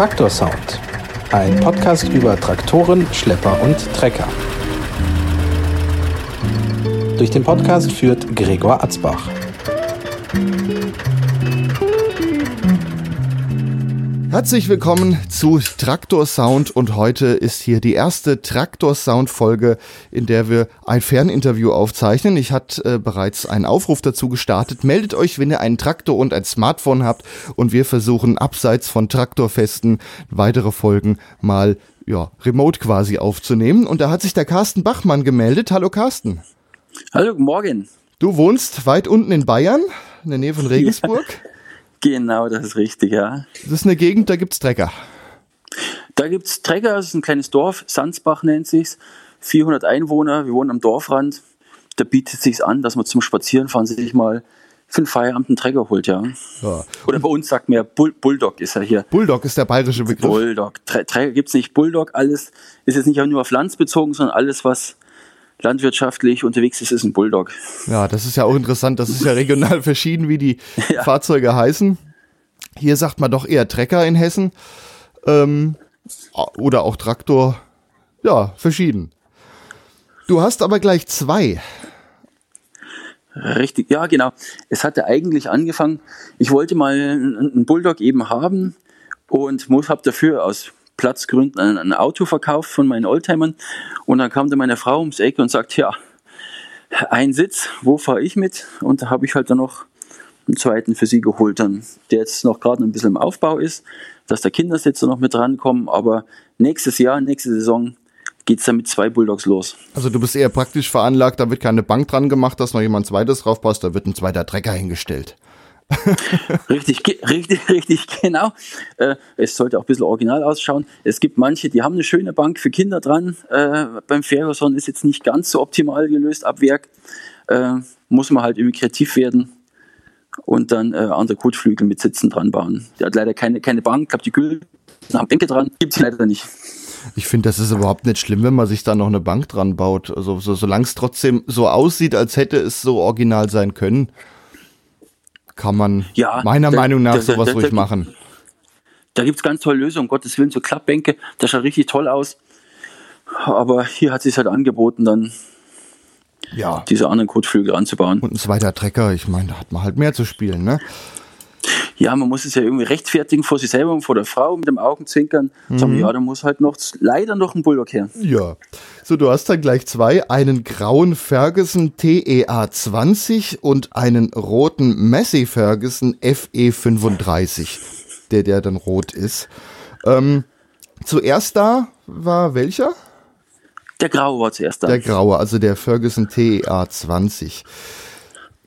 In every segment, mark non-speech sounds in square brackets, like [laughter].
Traktor Sound, ein Podcast über Traktoren, Schlepper und Trecker. Durch den Podcast führt Gregor Atzbach. Herzlich willkommen zu Traktor Sound und heute ist hier die erste Traktor Sound Folge, in der wir ein Ferninterview aufzeichnen. Ich hatte äh, bereits einen Aufruf dazu gestartet. Meldet euch, wenn ihr einen Traktor und ein Smartphone habt und wir versuchen abseits von Traktorfesten weitere Folgen mal ja, remote quasi aufzunehmen. Und da hat sich der Carsten Bachmann gemeldet. Hallo Carsten. Hallo, guten Morgen. Du wohnst weit unten in Bayern, in der Nähe von Regensburg. Ja. Genau, das ist richtig, ja. Das ist eine Gegend, da gibt es Trecker. Da gibt es Trecker, das ist ein kleines Dorf, Sandsbach nennt sich's. 400 Einwohner, wir wohnen am Dorfrand. Da bietet es sich an, dass man zum Spazierenfahren sich mal für den Feierabend einen Trecker holt, ja. ja. Oder bei uns sagt man ja Bull Bulldog ist er hier. Bulldog ist der bayerische Begriff. Bulldog. Gibt es nicht. Bulldog, alles ist jetzt nicht nur auf Land bezogen, sondern alles, was landwirtschaftlich unterwegs ist, ist ein Bulldog. Ja, das ist ja auch interessant. Das ist ja regional [laughs] verschieden, wie die [laughs] ja. Fahrzeuge heißen. Hier sagt man doch eher Trecker in Hessen. Ähm, oder auch Traktor. Ja, verschieden. Du hast aber gleich zwei. Richtig, ja, genau. Es hatte eigentlich angefangen, ich wollte mal einen Bulldog eben haben und habe dafür aus Platzgründen ein, ein Auto verkauft von meinen Oldtimern. Und dann kam da meine Frau ums Eck und sagt, ja, ein Sitz, wo fahre ich mit? Und da habe ich halt dann noch einen zweiten für sie geholt, dann, der jetzt noch gerade ein bisschen im Aufbau ist, dass der Kindersitzer noch mit rankommen. Aber nächstes Jahr, nächste Saison geht es dann mit zwei Bulldogs los. Also du bist eher praktisch veranlagt, da wird keine Bank dran gemacht, dass noch jemand zweites draufpasst, da wird ein zweiter Trecker hingestellt. Richtig, richtig, richtig, genau. Äh, es sollte auch ein bisschen original ausschauen. Es gibt manche, die haben eine schöne Bank für Kinder dran. Äh, beim Ferguson ist jetzt nicht ganz so optimal gelöst ab Werk. Äh, muss man halt irgendwie kreativ werden und dann äh, andere Kotflügel mit Sitzen dran bauen. Der hat leider keine, keine Bank, ich glaube die Gülden haben Bänke dran, gibt es leider nicht. Ich finde, das ist überhaupt nicht schlimm, wenn man sich da noch eine Bank dran baut. Also so, solange es trotzdem so aussieht, als hätte es so original sein können kann man ja, meiner da, Meinung nach da, sowas da, ruhig machen. Da gibt es ganz tolle Lösungen, um Gottes Willen, so Klappbänke, das schaut richtig toll aus. Aber hier hat es sich halt angeboten, dann ja. diese anderen Kotflügel anzubauen. Und ein zweiter Trecker, ich meine, da hat man halt mehr zu spielen, ne? Ja, man muss es ja irgendwie rechtfertigen vor sich selber und vor der Frau mit dem Augenzwinkern. Mhm. Sagen, ja, da muss halt noch leider noch ein Bulldog her. Ja. So, du hast dann gleich zwei, einen grauen Ferguson TEA 20 und einen roten Massey Ferguson FE 35, der der dann rot ist. Ähm, zuerst da war welcher? Der graue war zuerst da. Der graue, also der Ferguson TEA 20.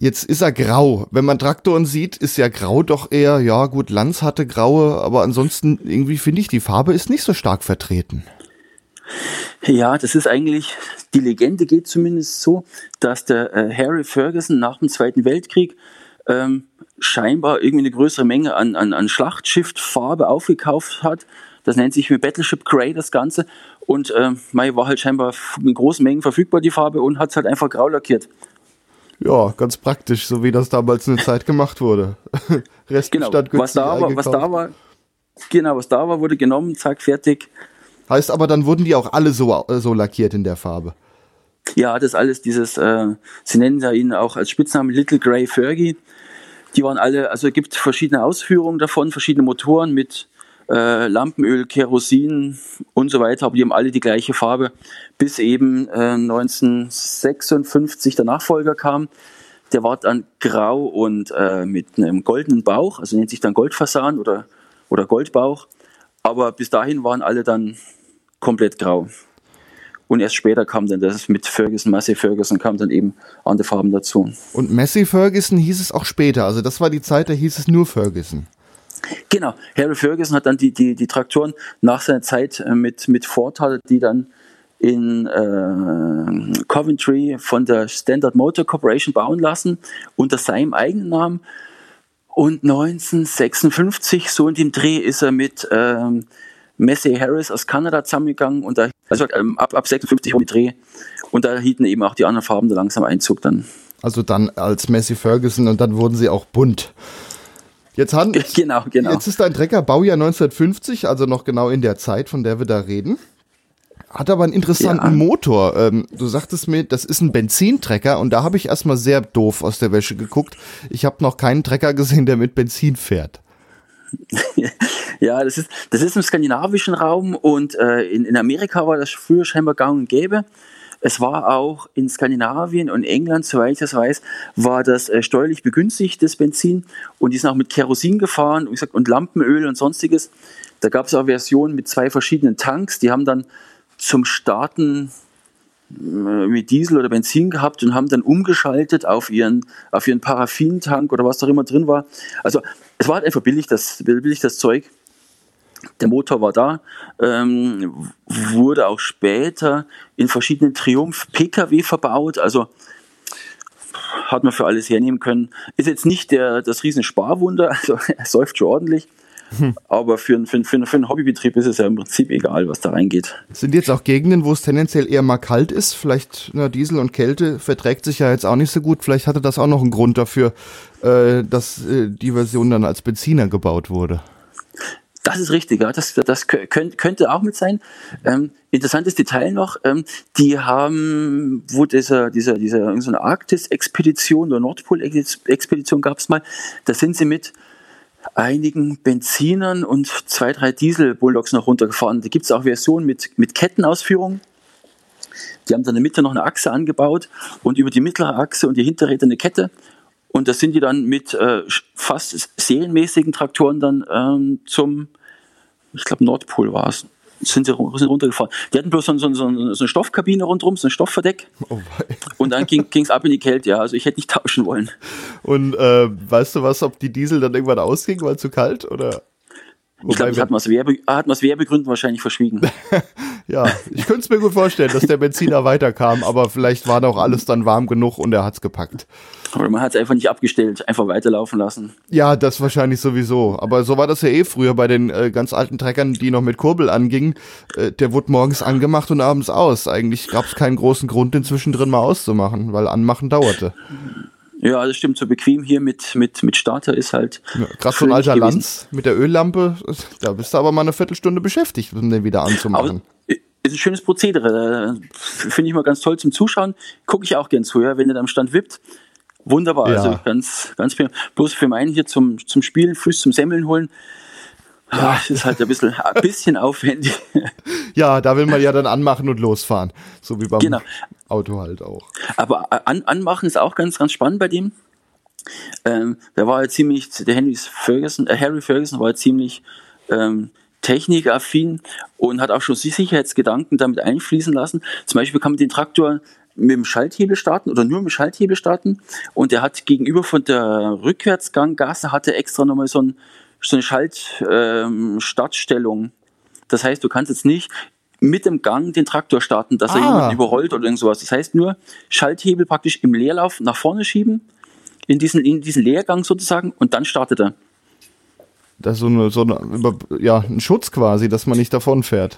Jetzt ist er grau. Wenn man Traktoren sieht, ist ja grau doch eher, ja gut, Lanz hatte graue, aber ansonsten irgendwie finde ich, die Farbe ist nicht so stark vertreten. Ja, das ist eigentlich, die Legende geht zumindest so, dass der äh, Harry Ferguson nach dem Zweiten Weltkrieg ähm, scheinbar irgendwie eine größere Menge an, an, an Schlachtschifffarbe aufgekauft hat. Das nennt sich wie Battleship Grey, das Ganze. Und ähm, war halt scheinbar in großen Mengen verfügbar, die Farbe, und hat es halt einfach grau lackiert. Ja, ganz praktisch, so wie das damals eine Zeit gemacht wurde. [laughs] Restbestand genau. was da war, was da war, genau, was da war, wurde genommen, zack, fertig. Heißt aber, dann wurden die auch alle so, so lackiert in der Farbe. Ja, das alles dieses, äh, sie nennen ja ihn auch als Spitznamen Little Grey Fergie. Die waren alle, also es gibt verschiedene Ausführungen davon, verschiedene Motoren mit äh, Lampenöl, Kerosin und so weiter, aber die haben alle die gleiche Farbe, bis eben äh, 1956 der Nachfolger kam. Der war dann grau und äh, mit einem goldenen Bauch, also nennt sich dann Goldfasan oder, oder Goldbauch. Aber bis dahin waren alle dann komplett grau. Und erst später kam dann das mit Ferguson, Massey Ferguson, kam dann eben andere Farben dazu. Und Massey Ferguson hieß es auch später. Also das war die Zeit, da hieß es nur Ferguson. Genau, Harry Ferguson hat dann die, die, die Traktoren nach seiner Zeit äh, mit, mit Ford hatte, die dann in äh, Coventry von der Standard Motor Corporation bauen lassen, unter seinem eigenen Namen. Und 1956, so in dem Dreh, ist er mit ähm, Massey Harris aus Kanada zusammengegangen und da, also ähm, ab, ab 56 um die Dreh. Und da hielten eben auch die anderen Farben langsam Einzug dann. Also dann als Massey Ferguson und dann wurden sie auch bunt. Jetzt, han, [laughs] genau, genau. jetzt ist dein Trecker Baujahr 1950, also noch genau in der Zeit, von der wir da reden. Hat aber einen interessanten Ja. Motor. Ähm, du sagtest mir, das ist ein Benzintrecker und da habe ich erstmal sehr doof aus der Wäsche geguckt. Ich habe noch keinen Trecker gesehen, der mit Benzin fährt. [laughs] Ja, das ist, das ist im skandinavischen Raum und äh, in, in Amerika war das früher scheinbar gang und gäbe. Es war auch in Skandinavien und England, soweit ich das weiß, war das äh, steuerlich begünstigt, das Benzin. Und die sind auch mit Kerosin gefahren, wie gesagt, und Lampenöl und sonstiges. Da gab es auch Versionen mit zwei verschiedenen Tanks. Die haben dann zum Starten äh, mit Diesel oder Benzin gehabt und haben dann umgeschaltet auf ihren, auf ihren Paraffintank oder was da immer drin war. Also es war halt einfach billig, das, billig das Zeug. Der Motor war da, ähm, wurde auch später in verschiedenen Triumph-Pkw verbaut, also hat man für alles hernehmen können. Ist jetzt nicht der, das Riesensparwunder, [laughs] also er säuft schon ordentlich, aber für, einen- für, einen- für, für einen Hobbybetrieb ist es ja im Prinzip egal, was da reingeht. Sind jetzt auch Gegenden, wo es tendenziell eher mal kalt ist? Vielleicht na, Diesel und Kälte verträgt sich ja jetzt auch nicht so gut. Vielleicht hatte das auch noch einen Grund dafür, äh, dass äh, die Version dann als Benziner gebaut wurde. Das ist richtig, ja. Das, das kö- könnt, könnte auch mit sein. Ähm, interessantes Detail noch, ähm, die haben, wo dieser, dieser, dieser, so Arktis-Expedition oder Nordpol-Expedition gab es mal, da sind sie mit einigen Benzinern und zwei, drei Diesel-Bulldogs noch runtergefahren. Da gibt es auch Versionen mit, mit Kettenausführung. Die haben dann in der Mitte noch eine Achse angebaut und über die mittlere Achse und die Hinterräder eine Kette. Und das sind die dann mit äh, fast serienmäßigen Traktoren dann ähm, zum, ich glaube Nordpol war es, sind sie sind runtergefahren. Die hatten bloß so, so, so, so eine Stoffkabine rundherum, so ein Stoffverdeck. Oh. Und dann ging es ab in die Kälte, ja. Also ich hätte nicht [laughs] tauschen wollen. und äh, weißt du was, ob die Diesel dann irgendwann ausging, weil zu kalt? Oder? Ich glaube, das hat man aus Werbe, hat aus Werbegründen wahrscheinlich verschwiegen. [laughs] Ja, ich könnte es mir gut vorstellen, dass der Benziner weiterkam, aber vielleicht war doch alles dann warm genug und er hat's gepackt. Oder man hat es einfach nicht abgestellt, einfach weiterlaufen lassen. Ja, das wahrscheinlich sowieso. Aber so war das ja eh früher bei den äh, ganz alten Treckern, die noch mit Kurbel angingen. Äh, der wurde morgens angemacht und abends aus. Eigentlich gab es keinen großen Grund, den zwischendrin mal auszumachen, weil anmachen dauerte. Ja, das stimmt. So bequem hier mit, mit, mit Starter ist halt. Ja, Gerade so ein alter gewesen. Lanz mit der Öllampe, da bist du aber mal eine Viertelstunde beschäftigt, um den wieder Aber anzumachen. ist ein schönes Prozedere. Finde ich mal ganz toll zum Zuschauen. Gucke ich auch gern zu, ja, wenn er da am Stand wippt. Wunderbar, Ja. also ganz, ganz prima. Bloß für meinen hier zum, zum Spielen, frisch zum Semmeln holen. Ja, das ist halt ein bisschen, ein bisschen aufwendig. [laughs] Ja, da will man ja dann anmachen und losfahren. So wie beim Genau. Auto halt auch. Aber an, anmachen ist auch ganz, ganz spannend bei dem. Ähm, der war ja ziemlich, der Henry Ferguson, äh, Harry Ferguson war ja ziemlich ähm, technikaffin und hat auch schon Sicherheitsgedanken damit einfließen lassen. Zum Beispiel kann man den Traktor mit dem Schalthebel starten oder nur mit dem Schalthebel starten und der hat gegenüber von der Rückwärtsganggasse hatte extra nochmal so, ein, so eine Schaltstartstellung. Ähm. Das heißt, du kannst jetzt nicht mit dem Gang den Traktor starten, dass er Ah. jemanden überrollt oder irgend sowas. Das heißt nur Schalthebel praktisch im Leerlauf nach vorne schieben, in diesen, in diesen Leergang sozusagen und dann startet er. Das ist so, eine, so eine, ja, ein Schutz quasi, dass man nicht davon fährt.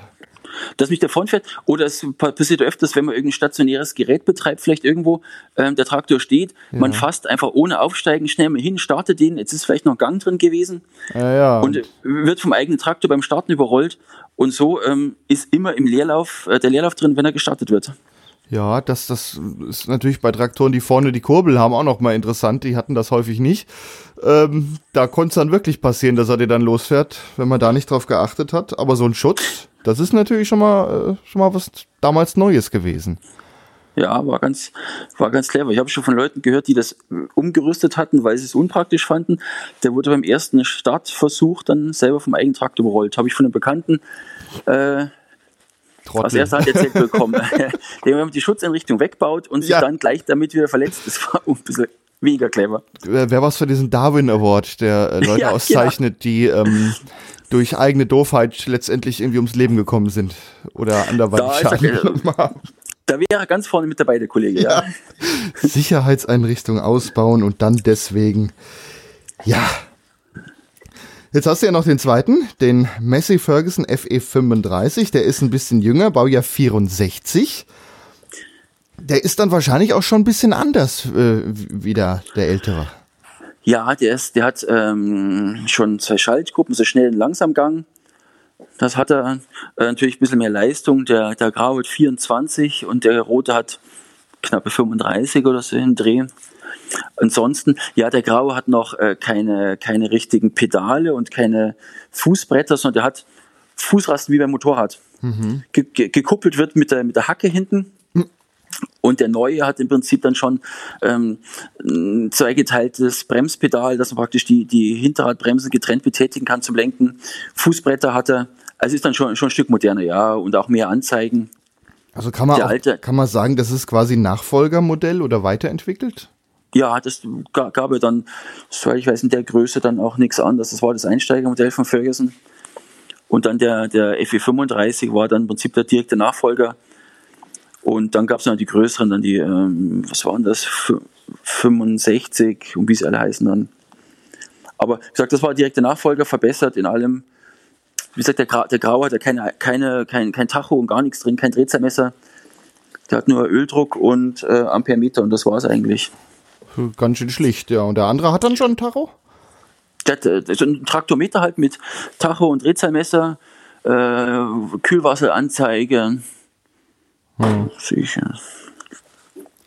Dass mich davon fährt. Oder es pa- passiert öfters, wenn man irgendein stationäres Gerät betreibt, vielleicht irgendwo, ähm, der Traktor steht, man fasst einfach ohne Aufsteigen schnell mal hin, startet den, jetzt ist vielleicht noch ein Gang drin gewesen Ja, ja. und äh, wird vom eigenen Traktor beim Starten überrollt und so ähm, ist immer im Leerlauf, äh, der Leerlauf drin, wenn er gestartet wird. Ja, das, das ist natürlich bei Traktoren, die vorne die Kurbel haben, auch noch mal interessant. Die hatten das häufig nicht. Ähm, da konnte es dann wirklich passieren, dass er dir dann losfährt, wenn man da nicht drauf geachtet hat. Aber so ein Schutz, das ist natürlich schon mal, äh, schon mal was damals Neues gewesen. Ja, war ganz, war ganz clever. Ich habe schon von Leuten gehört, die das äh, umgerüstet hatten, weil sie es unpraktisch fanden. Der wurde beim ersten Startversuch dann selber vom eigenen Traktor überrollt. Habe ich von einem Bekannten äh, aus erster Hand erzählt bekommen. [laughs] [laughs] der immer die Schutzeinrichtung wegbaut und sich Ja. dann gleich damit wieder verletzt. Das war ein bisschen weniger clever. Wer wer was für diesen Darwin Award, der äh, [laughs] Leute Ja, auszeichnet, die ähm, durch eigene Doofheit letztendlich irgendwie ums Leben gekommen sind oder anderweitig er- Schaden genommen haben. Da wäre ganz vorne mit dabei, der Kollege. Ja. Sicherheitseinrichtung ausbauen und dann deswegen, ja. Jetzt hast du ja noch den zweiten, den Massey Ferguson FE35, der ist ein bisschen jünger, Baujahr 64. Der ist dann wahrscheinlich auch schon ein bisschen anders äh, wie der, der ältere. Ja, der, ist, der hat ähm, schon zwei Schaltgruppen, so schnell und langsam Gang. Das hat er äh, natürlich ein bisschen mehr Leistung. Der, der Grau hat 24 und der Rote hat knappe 35 oder so im Dreh. Ansonsten, ja, der Graue hat noch äh, keine, keine richtigen Pedale und keine Fußbretter, sondern der hat Fußrasten wie beim Motorrad. Mhm. Ge ge gekuppelt wird mit der, mit der Hacke hinten. Und der neue hat im Prinzip dann schon ähm, ein zweigeteiltes Bremspedal, dass man praktisch die, die Hinterradbremse getrennt betätigen kann zum Lenken. Fußbretter hat er. Also ist dann schon, schon ein Stück moderner, ja, und auch mehr Anzeigen. Also kann man, auch, kann man sagen, das ist quasi ein Nachfolgermodell oder weiterentwickelt? Ja, das gab ja dann, soweit ich weiß, in der Größe dann auch nichts anderes. Das war das Einsteigermodell von Ferguson. Und dann der, der FE35 war dann im Prinzip der direkte Nachfolger. Und dann gab es noch die größeren, dann die, ähm, was waren das, 65 und wie sie alle heißen dann. Aber wie gesagt, das war der direkte Nachfolger, verbessert in allem. Wie gesagt, der, Gra der Grau hat ja keine, keine, kein, kein Tacho und gar nichts drin, kein Drehzahlmesser. Der hat nur Öldruck und äh, Ampermeter und das war es eigentlich. Ganz schön schlicht, ja. Und der andere hat dann schon ein Tacho? Der hat äh, so ein Traktometer halt mit Tacho und Drehzahlmesser, äh, Kühlwasseranzeige. Hm. Sicher.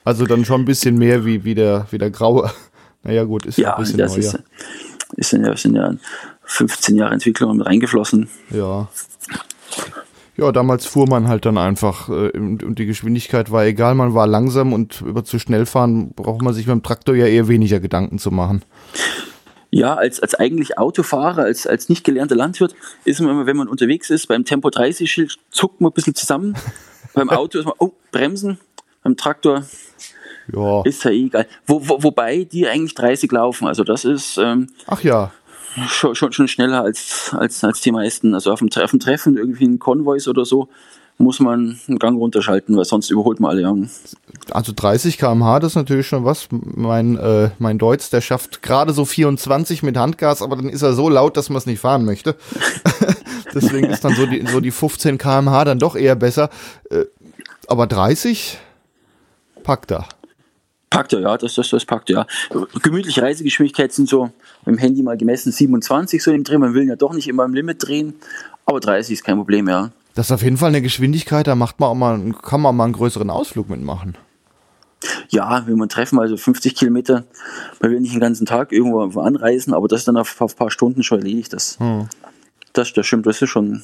Also dann schon ein bisschen mehr wie, wie, der, wie der graue. [laughs] Naja, gut, ist ja, ja ein bisschen das neuer. Ist, ist ja, sind ja 15 Jahre Entwicklung reingeflossen. Ja. Ja, damals fuhr man halt dann einfach äh, und die Geschwindigkeit war egal, man war langsam und über zu schnell fahren braucht man sich beim Traktor ja eher weniger Gedanken zu machen. Ja, als, als eigentlich Autofahrer, als, als nicht gelernter Landwirt, ist man immer, wenn man unterwegs ist, beim Tempo 30 Schild zuckt man ein bisschen zusammen. [laughs] beim Auto ist man, oh, bremsen. Beim Traktor ja. ist ja eh egal. Wo, wo, wobei die eigentlich 30 laufen. Also das ist. Ähm, Ach ja. Schon, schon, schon schneller als, als, als die meisten. Also auf dem, auf dem Treffen, irgendwie ein Konvois oder so, muss man einen Gang runterschalten, weil sonst überholt man alle. Ja. Also 30 km/h, das ist natürlich schon was. Mein, äh, mein Deutsch, der schafft gerade so 24 mit Handgas, aber dann ist er so laut, dass man es nicht fahren möchte. [laughs] Deswegen ist dann so die, so die 15 km/h dann doch eher besser. Äh, aber 30 packt er. Packt er, ja, das, das, das packt er, ja. Gemütliche Reisegeschwindigkeit sind so im Handy mal gemessen 27 so im Dreh. Man will ja doch nicht immer im Limit drehen, aber 30 ist kein Problem, ja. Das ist auf jeden Fall eine Geschwindigkeit, da macht man auch mal, kann man mal einen größeren Ausflug mitmachen. Ja, wenn man treffen, also 50 Kilometer, man will nicht den ganzen Tag irgendwo anreisen, aber das ist dann auf, auf ein paar Stunden schon erledigt. Das, hm. Das, das stimmt, das ist schon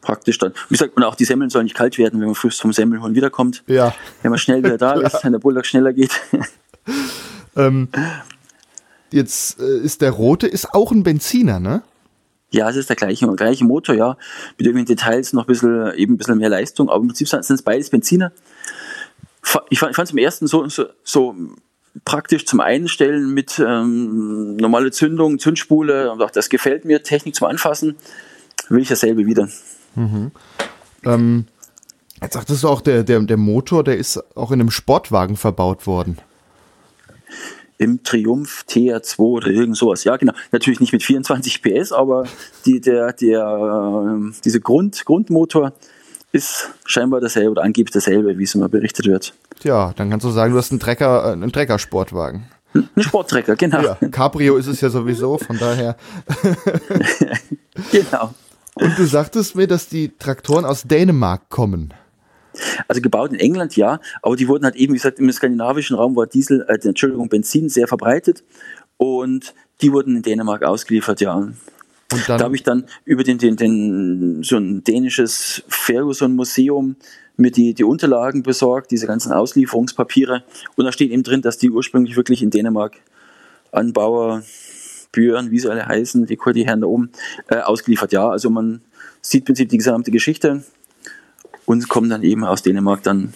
praktisch dann. Wie gesagt, und auch die Semmeln sollen nicht kalt werden, wenn man früh vom Semmelholen wiederkommt. Ja. Wenn man schnell wieder da [laughs] ist, wenn der Bulldog schneller geht. [laughs] ähm, jetzt äh, ist der rote ist auch ein Benziner, ne? Ja, es ist der gleiche, gleiche Motor, ja. Mit irgendwelchen Details noch ein bisschen, eben ein bisschen mehr Leistung, aber im Prinzip sind es beides Benziner. Ich fand es im ersten so, so, so praktisch zum Einstellen mit ähm, normale Zündung, Zündspule und auch das gefällt mir, Technik zum Anfassen, will ich dasselbe wieder. Mhm. Ähm, jetzt sagtest du auch, der, der, der Motor, der ist auch in einem Sportwagen verbaut worden. Im Triumph TR2 oder irgend sowas. Ja, genau. Natürlich nicht mit 24 PS, aber die, der, der, äh, diese Grund, Grundmotor ist scheinbar dasselbe oder angeblich dasselbe, wie es immer berichtet wird. Ja, dann kannst du sagen, du hast einen Trecker, äh, einen Treckersportwagen. Ein Sporttrecker, genau. Ja, Cabrio ist es ja sowieso, von daher. [laughs] genau. Und du sagtest mir, dass die Traktoren aus Dänemark kommen. Also gebaut in England, ja, aber die wurden halt eben, wie gesagt, im skandinavischen Raum war Diesel, äh, Entschuldigung, Benzin sehr verbreitet und die wurden in Dänemark ausgeliefert, ja. Und da habe ich dann über den, den, den, so ein dänisches Ferguson-Museum mir die, die Unterlagen besorgt, diese ganzen Auslieferungspapiere. Und da steht eben drin, dass die ursprünglich wirklich in Dänemark Anbauer Björn, wie sie alle heißen, die, die Herren da oben, äh, ausgeliefert. Ja, also man sieht im Prinzip die gesamte Geschichte und kommt dann eben aus Dänemark dann.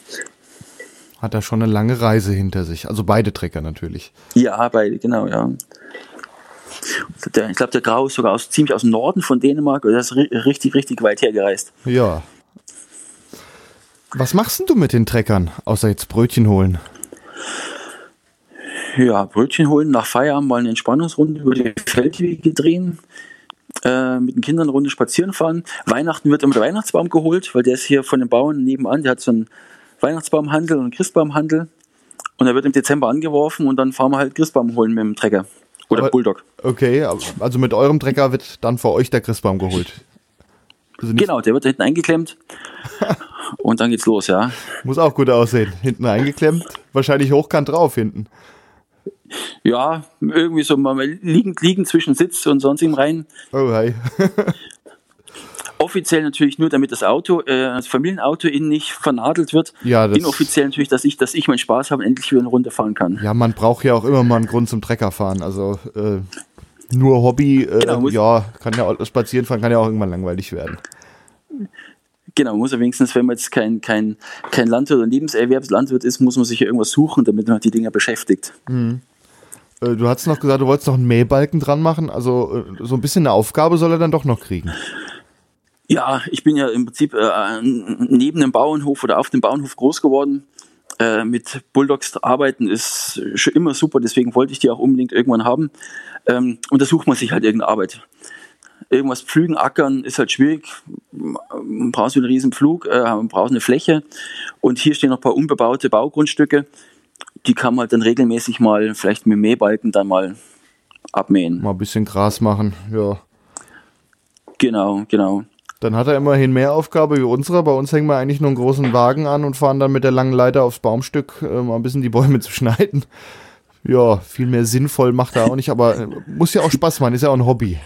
Hat er schon eine lange Reise hinter sich. Also beide Trecker natürlich. Ja, beide, genau, ja. Der, ich glaube, der Grau ist sogar aus, ziemlich aus dem Norden von Dänemark. Also er ist richtig, richtig weit hergereist. Ja. Was machst denn du mit den Treckern, außer jetzt Brötchen holen? ja, Brötchen holen, nach Feierabend mal eine Entspannungsrunde über die Feldwege drehen, äh, mit den Kindern eine Runde spazieren fahren. Weihnachten wird immer der Weihnachtsbaum geholt, weil der ist hier von den Bauern nebenan, der hat so einen Weihnachtsbaumhandel und einen Christbaumhandel. Und er wird im Dezember angeworfen und dann fahren wir halt Christbaum holen mit dem Trecker. Oder Aber- Bulldog. Okay, also mit eurem Trecker wird dann für euch der Christbaum geholt. Also Genau, der wird da hinten eingeklemmt. [laughs] und dann geht's los, ja. Muss auch gut aussehen. Hinten eingeklemmt, wahrscheinlich hochkant drauf hinten. Ja, irgendwie so mal liegend, liegend zwischen Sitz und sonst im rein. Oh, hi. [laughs] Offiziell natürlich nur, damit das Auto, äh, das Familienauto innen nicht vernadelt wird. Ja, Inoffiziell natürlich, dass ich, dass ich meinen Spaß habe und endlich wieder eine Runde fahren kann. Ja, man braucht ja auch immer mal einen Grund zum Trecker fahren. Also äh, nur Hobby, äh, Genau, ja, kann ja auch, spazieren fahren kann ja auch irgendwann langweilig werden. Genau, muss er wenigstens, wenn man jetzt kein, kein, kein Landwirt oder Nebenserwerbslandwirt ist, muss man sich ja irgendwas suchen, damit man die Dinger beschäftigt. Äh, du hast noch gesagt, du wolltest noch einen Mähbalken dran machen. Also äh, so ein bisschen eine Aufgabe soll er dann doch noch kriegen. Ja, ich bin ja im Prinzip äh, neben dem Bauernhof oder auf dem Bauernhof groß geworden. Äh, mit Bulldogs arbeiten ist schon immer super, deswegen wollte ich die auch unbedingt irgendwann haben. Ähm, und da sucht man sich halt irgendeine Arbeit. Irgendwas pflügen, ackern ist halt schwierig. Man braucht so einen riesen Pflug, äh, man braucht eine Fläche. Und hier stehen noch ein paar unbebaute Baugrundstücke. Die kann man halt dann regelmäßig mal, vielleicht mit Mähbalken dann mal abmähen. Mal ein bisschen Gras machen, ja. Genau, genau. Dann hat er immerhin mehr Aufgabe wie unsere. Bei uns hängen wir eigentlich nur einen großen Wagen an und fahren dann mit der langen Leiter aufs Baumstück, äh, mal ein bisschen die Bäume [laughs] zu schneiden. Ja, viel mehr sinnvoll macht er auch nicht, aber äh, muss ja auch Spaß machen, ist ja auch ein Hobby.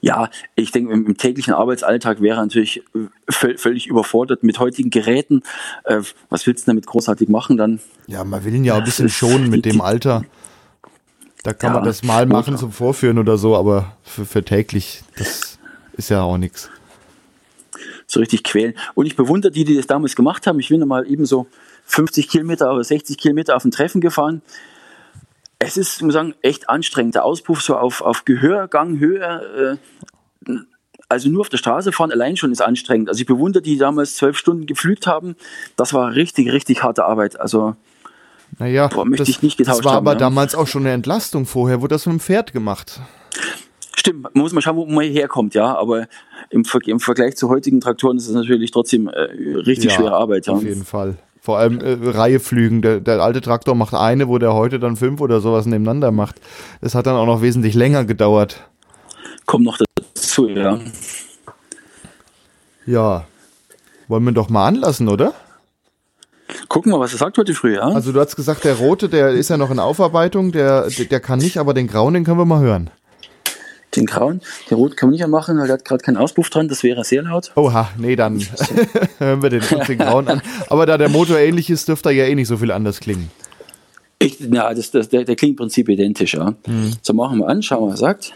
Ja, ich denke, im, täglichen Arbeitsalltag wäre er natürlich äh, völ völlig überfordert mit heutigen Geräten. Äh, was willst du damit großartig machen dann? Ja, man will ihn ja ein bisschen schonen mit dem Alter. Da kann Ja, man das mal machen zum Vorführen oder so, aber für, für täglich, das ist ja auch nichts. So richtig quälen. Und ich bewundere die, die das damals gemacht haben. Ich bin mal eben so 50 Kilometer oder 60 Kilometer auf ein Treffen gefahren. Es ist, muss ich sagen, echt anstrengend. Der Auspuff so auf, auf Gehör, Gang, Höhe, äh, also nur auf der Straße fahren allein schon ist anstrengend. Also ich bewundere die, die damals zwölf Stunden gepflügt haben. Das war richtig, richtig harte Arbeit. Also Naja, Boah, möchte das, ich nicht das getauscht war haben, aber ja. damals auch schon eine Entlastung. Vorher wurde das mit dem Pferd gemacht. Stimmt, man muss mal schauen, wo man herkommt, ja. Aber im, Ver im Vergleich zu heutigen Traktoren ist es natürlich trotzdem äh, richtig schwere Arbeit, ja. Auf jeden Fall. Vor allem äh, Reiheflügen. Der, der alte Traktor macht eine, wo der heute dann fünf oder sowas nebeneinander macht. Das hat dann auch noch wesentlich länger gedauert. Kommt noch dazu, ja. Ja. Wollen wir doch mal anlassen, oder? Gucken wir, was er sagt heute früh, ja. Also du hast gesagt, der rote, der ist ja noch in Aufarbeitung, der, der, der kann nicht, aber den grauen, den können wir mal hören. Den grauen, den rot kann man nicht anmachen, weil der hat gerade keinen Auspuff dran, das wäre sehr laut. Oha, nee, dann [laughs] hören wir den, den grauen an. Aber da der Motor ähnlich ist, dürfte er ja eh nicht so viel anders klingen. Ich, ja, das, das, der, der klingt im Prinzip identisch, ja. So, machen wir an, schauen wir, was er sagt.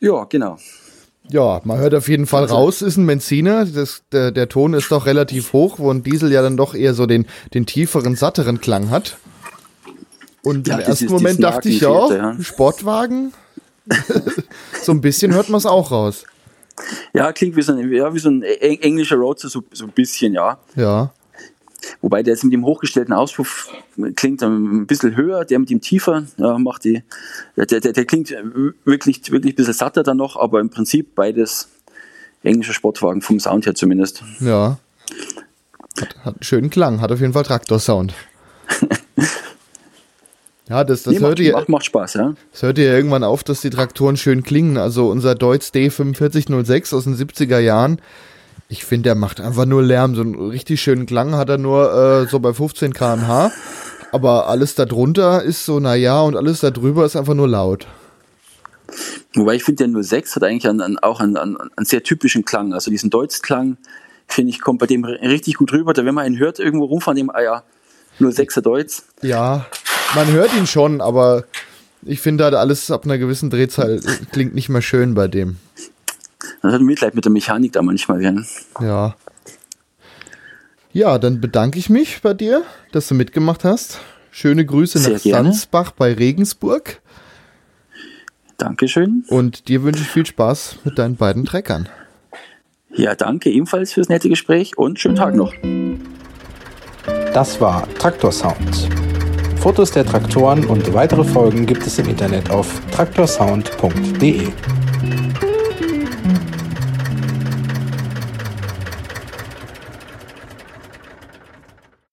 Ja, genau. Ja, man hört auf jeden Fall raus, ist ein Benziner. Das, der, der Ton ist doch relativ hoch, wo ein Diesel ja dann doch eher so den, den tieferen, satteren Klang hat. Und Ja, im ersten Moment dachte ich ja, fehlt, ja. Sportwagen. [laughs] so ein bisschen hört man es auch raus. Ja, klingt wie so ein, ja, wie so ein eng- englischer Roadster, so, so ein bisschen, ja. Ja. Wobei der jetzt mit dem hochgestellten Auspuff klingt ein bisschen höher, der mit dem tiefer, ja, macht die, der, der, der klingt wirklich, wirklich ein bisschen satter dann noch, aber im Prinzip beides englische Sportwagen, vom Sound her zumindest. Ja. Hat, hat einen schönen Klang, hat auf jeden Fall Traktorsound. [laughs] Ja, das, das, Nee, hört macht, ihr, macht, macht Spaß, ja. das hört ihr ja irgendwann auf, dass die Traktoren schön klingen. Also unser Deutz D4506 aus den 70er Jahren, ich finde, der macht einfach nur Lärm. So einen richtig schönen Klang hat er nur äh, so bei 15 km/h. Aber alles darunter ist so, naja, und alles darüber ist einfach nur laut. Wobei ich finde, der 06 hat eigentlich einen, einen, auch einen, einen, einen, sehr typischen Klang. Also diesen Deutschklang, finde ich, kommt bei dem richtig gut rüber. Da wenn man ihn hört, irgendwo rumfahren, dem, ah ja, 06er Deutsch. Ja, man hört ihn schon, aber ich finde halt alles ab einer gewissen Drehzahl klingt nicht mehr schön bei dem. Man hat Mitleid mit der Mechanik da manchmal. Ja. ja. Ja, dann bedanke ich mich bei dir, dass du mitgemacht hast. Schöne Grüße Sehr nach gerne. Sansbach bei Regensburg. Dankeschön. Und dir wünsche ich viel Spaß mit deinen beiden Treckern. Ja, danke ebenfalls fürs nette Gespräch und schönen Tag noch. Das war Traktor Sound. Fotos der Traktoren und weitere Folgen gibt es im Internet auf traktorsound.de.